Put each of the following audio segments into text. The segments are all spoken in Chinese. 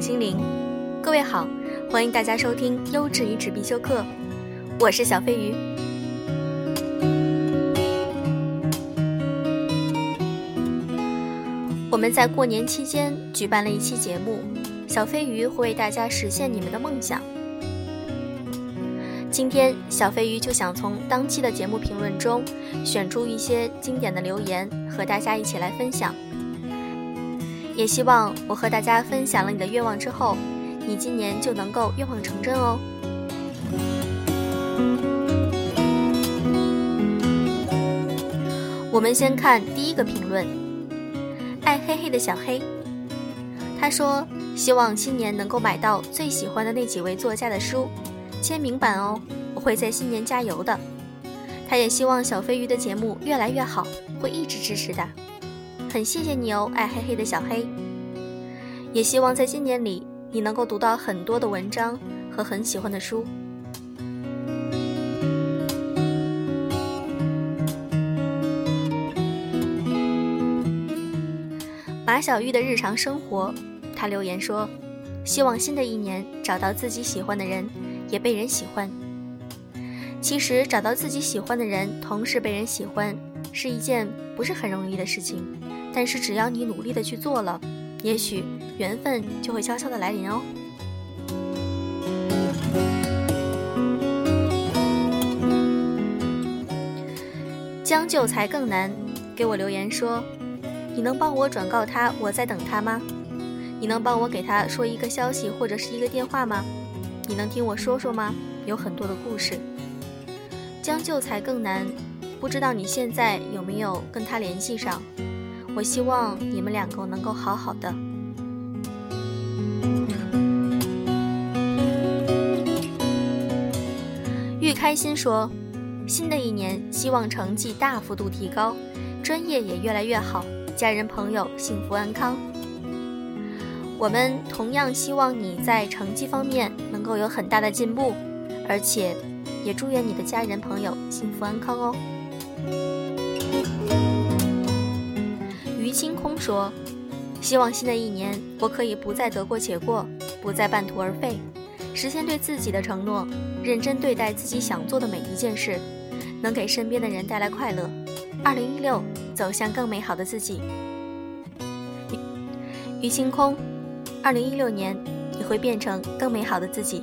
心灵。各位好，欢迎大家收听优质与纸必修课，我是小飞鱼。我们在过年期间举办了一期节目，小飞鱼会为大家实现你们的梦想。今天，小飞鱼就想从当期的节目评论中选出一些经典的留言，和大家一起来分享。也希望我和大家分享了你的愿望之后，你今年就能够愿望成真哦。我们先看第一个评论，爱黑黑的小黑，他说希望新年能够买到最喜欢的那几位作家的书，签名版哦，我会在新年加油的。他也希望小飞鱼的节目越来越好，会一直支持的。很谢谢你哦，爱黑黑的小黑。也希望在今年里，你能够读到很多的文章和很喜欢的书。马小玉的日常生活，他留言说：“希望新的一年找到自己喜欢的人，也被人喜欢。其实找到自己喜欢的人，同时被人喜欢，是一件不是很容易的事情。”但是只要你努力的去做了，也许缘分就会悄悄的来临哦。将就才更难，给我留言说，你能帮我转告他我在等他吗？你能帮我给他说一个消息或者是一个电话吗？你能听我说说吗？有很多的故事。将就才更难，不知道你现在有没有跟他联系上？我希望你们两个能够好好的。玉开心说，新的一年希望成绩大幅度提高，专业也越来越好，家人朋友幸福安康。我们同样希望你在成绩方面能够有很大的进步，而且也祝愿你的家人朋友幸福安康哦。清空说：“希望新的一年，我可以不再得过且过，不再半途而废，实现对自己的承诺，认真对待自己想做的每一件事，能给身边的人带来快乐。二零一六，走向更美好的自己。”于清空，二零一六年，你会变成更美好的自己。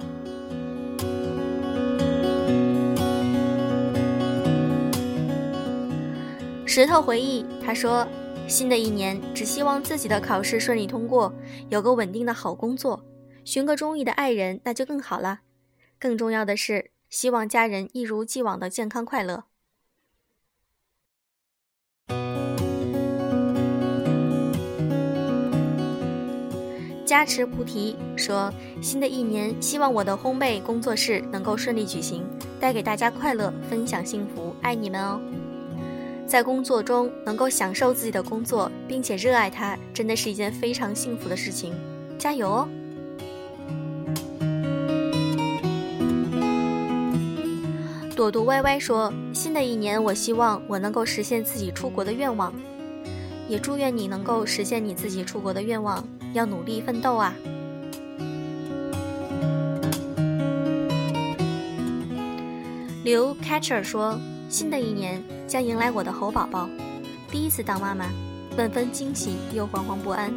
石头回忆，他说。新的一年，只希望自己的考试顺利通过，有个稳定的好工作，寻个中意的爱人，那就更好了。更重要的是，希望家人一如既往的健康快乐。加持菩提说：“新的一年，希望我的烘焙工作室能够顺利举行，带给大家快乐，分享幸福，爱你们哦。”在工作中能够享受自己的工作，并且热爱它，真的是一件非常幸福的事情。加油哦！朵朵歪歪说：“新的一年，我希望我能够实现自己出国的愿望，也祝愿你能够实现你自己出国的愿望，要努力奋斗啊！”刘 Catcher 说。新的一年将迎来我的猴宝宝，第一次当妈妈，万分惊喜又惶惶不安。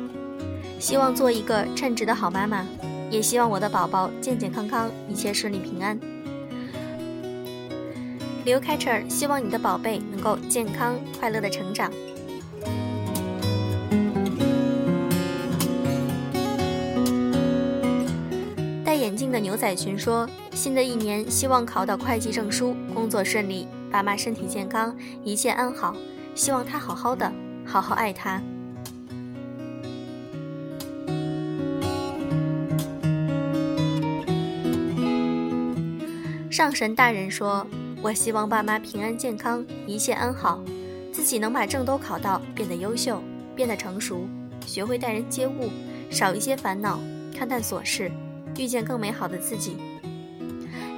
希望做一个称职的好妈妈，也希望我的宝宝健健康康，一切顺利平安。刘开彻，希望你的宝贝能够健康快乐的成长。戴眼镜的牛仔群说：新的一年，希望考到会计证书，工作顺利。爸妈身体健康，一切安好，希望他好好的，好好爱他。上神大人说：“我希望爸妈平安健康，一切安好，自己能把证都考到，变得优秀，变得成熟，学会待人接物，少一些烦恼，看淡琐事，遇见更美好的自己。”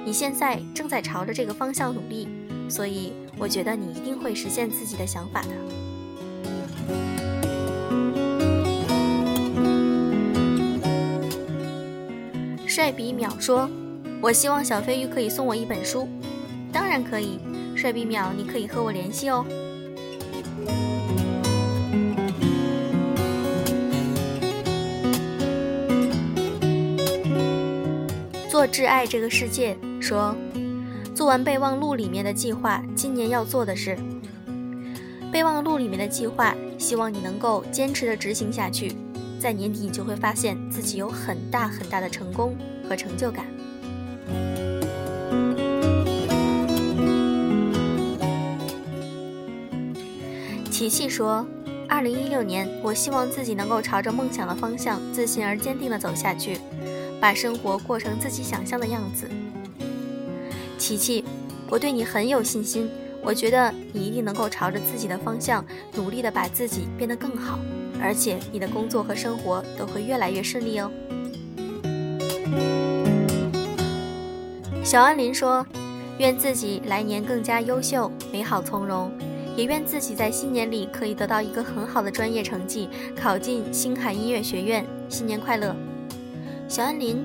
你现在正在朝着这个方向努力。所以，我觉得你一定会实现自己的想法的。帅比淼说：“我希望小飞鱼可以送我一本书。”当然可以，帅比淼，你可以和我联系哦。做挚爱这个世界说，做完备忘录里面的计划，今年要做的是备忘录里面的计划，希望你能够坚持的执行下去，在年底你就会发现自己有很大很大的成功和成就感。琪琪说：“二零一六年，我希望自己能够朝着梦想的方向，自信而坚定的走下去，把生活过成自己想象的样子。”琪琪，我对你很有信心，我觉得你一定能够朝着自己的方向，努力的把自己变得更好，而且你的工作和生活都会越来越顺利哦。小安林说：“愿自己来年更加优秀，美好从容。”也愿自己在新年里可以得到一个很好的专业成绩，考进星海音乐学院。新年快乐，小安林！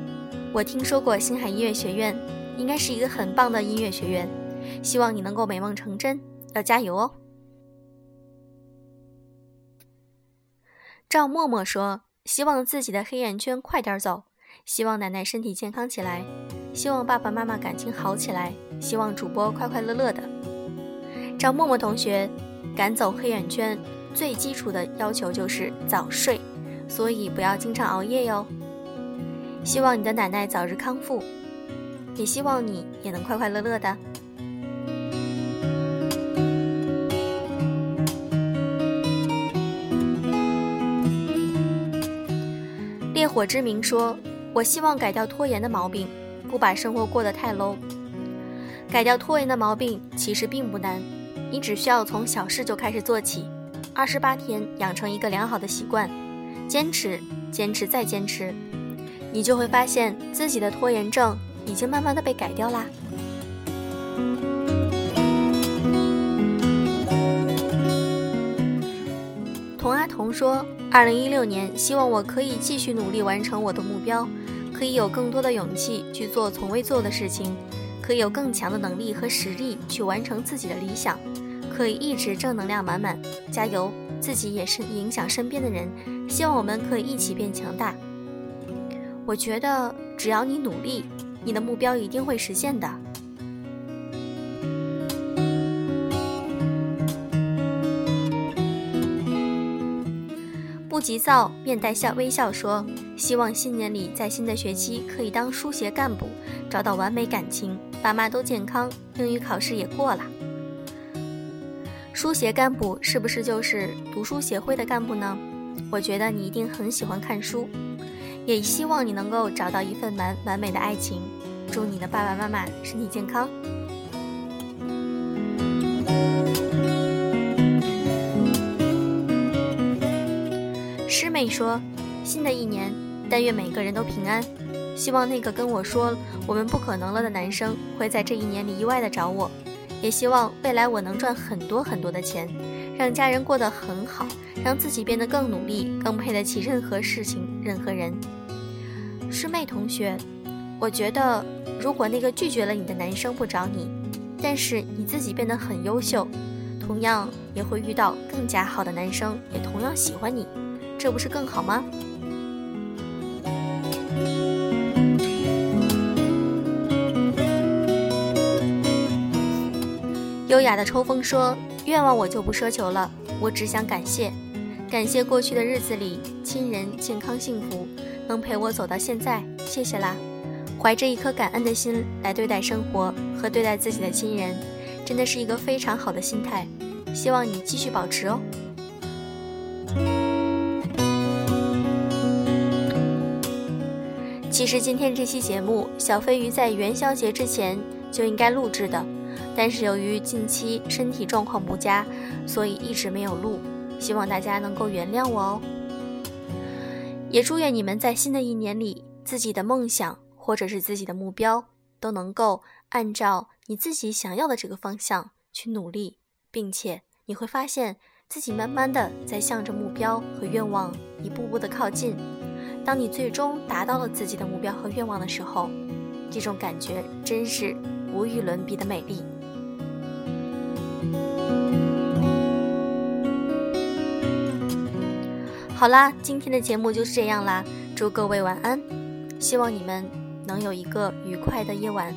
我听说过星海音乐学院，应该是一个很棒的音乐学院。希望你能够美梦成真，要加油哦！赵默默说：“希望自己的黑眼圈快点走，希望奶奶身体健康起来，希望爸爸妈妈感情好起来，希望主播快快乐乐的。”赵默默同学，赶走黑眼圈最基础的要求就是早睡，所以不要经常熬夜哟。希望你的奶奶早日康复，也希望你也能快快乐乐的。烈火之名说：“我希望改掉拖延的毛病，不把生活过得太 low。改掉拖延的毛病其实并不难。”你只需要从小事就开始做起，二十八天养成一个良好的习惯，坚持，坚持再坚持，你就会发现自己的拖延症已经慢慢的被改掉啦。童阿童说：“二零一六年，希望我可以继续努力完成我的目标，可以有更多的勇气去做从未做的事情。”可以有更强的能力和实力去完成自己的理想，可以一直正能量满满，加油！自己也是影响身边的人，希望我们可以一起变强大。我觉得只要你努力，你的目标一定会实现的。不急躁，面带笑微笑说：“希望新年里在新的学期可以当书协干部，找到完美感情。”爸妈都健康，英语考试也过了。书协干部是不是就是读书协会的干部呢？我觉得你一定很喜欢看书，也希望你能够找到一份完完美的爱情。祝你的爸爸妈妈身体健康。师妹说：“新的一年，但愿每个人都平安。”希望那个跟我说我们不可能了的男生会在这一年里意外的找我，也希望未来我能赚很多很多的钱，让家人过得很好，让自己变得更努力，更配得起任何事情、任何人。师妹同学，我觉得如果那个拒绝了你的男生不找你，但是你自己变得很优秀，同样也会遇到更加好的男生，也同样喜欢你，这不是更好吗？优雅的抽风说：“愿望我就不奢求了，我只想感谢，感谢过去的日子里亲人健康幸福，能陪我走到现在，谢谢啦！怀着一颗感恩的心来对待生活和对待自己的亲人，真的是一个非常好的心态，希望你继续保持哦。”其实今天这期节目，小飞鱼在元宵节之前就应该录制的。但是由于近期身体状况不佳，所以一直没有录，希望大家能够原谅我哦。也祝愿你们在新的一年里，自己的梦想或者是自己的目标，都能够按照你自己想要的这个方向去努力，并且你会发现自己慢慢的在向着目标和愿望一步步的靠近。当你最终达到了自己的目标和愿望的时候，这种感觉真是无与伦比的美丽。好啦，今天的节目就是这样啦，祝各位晚安，希望你们能有一个愉快的夜晚。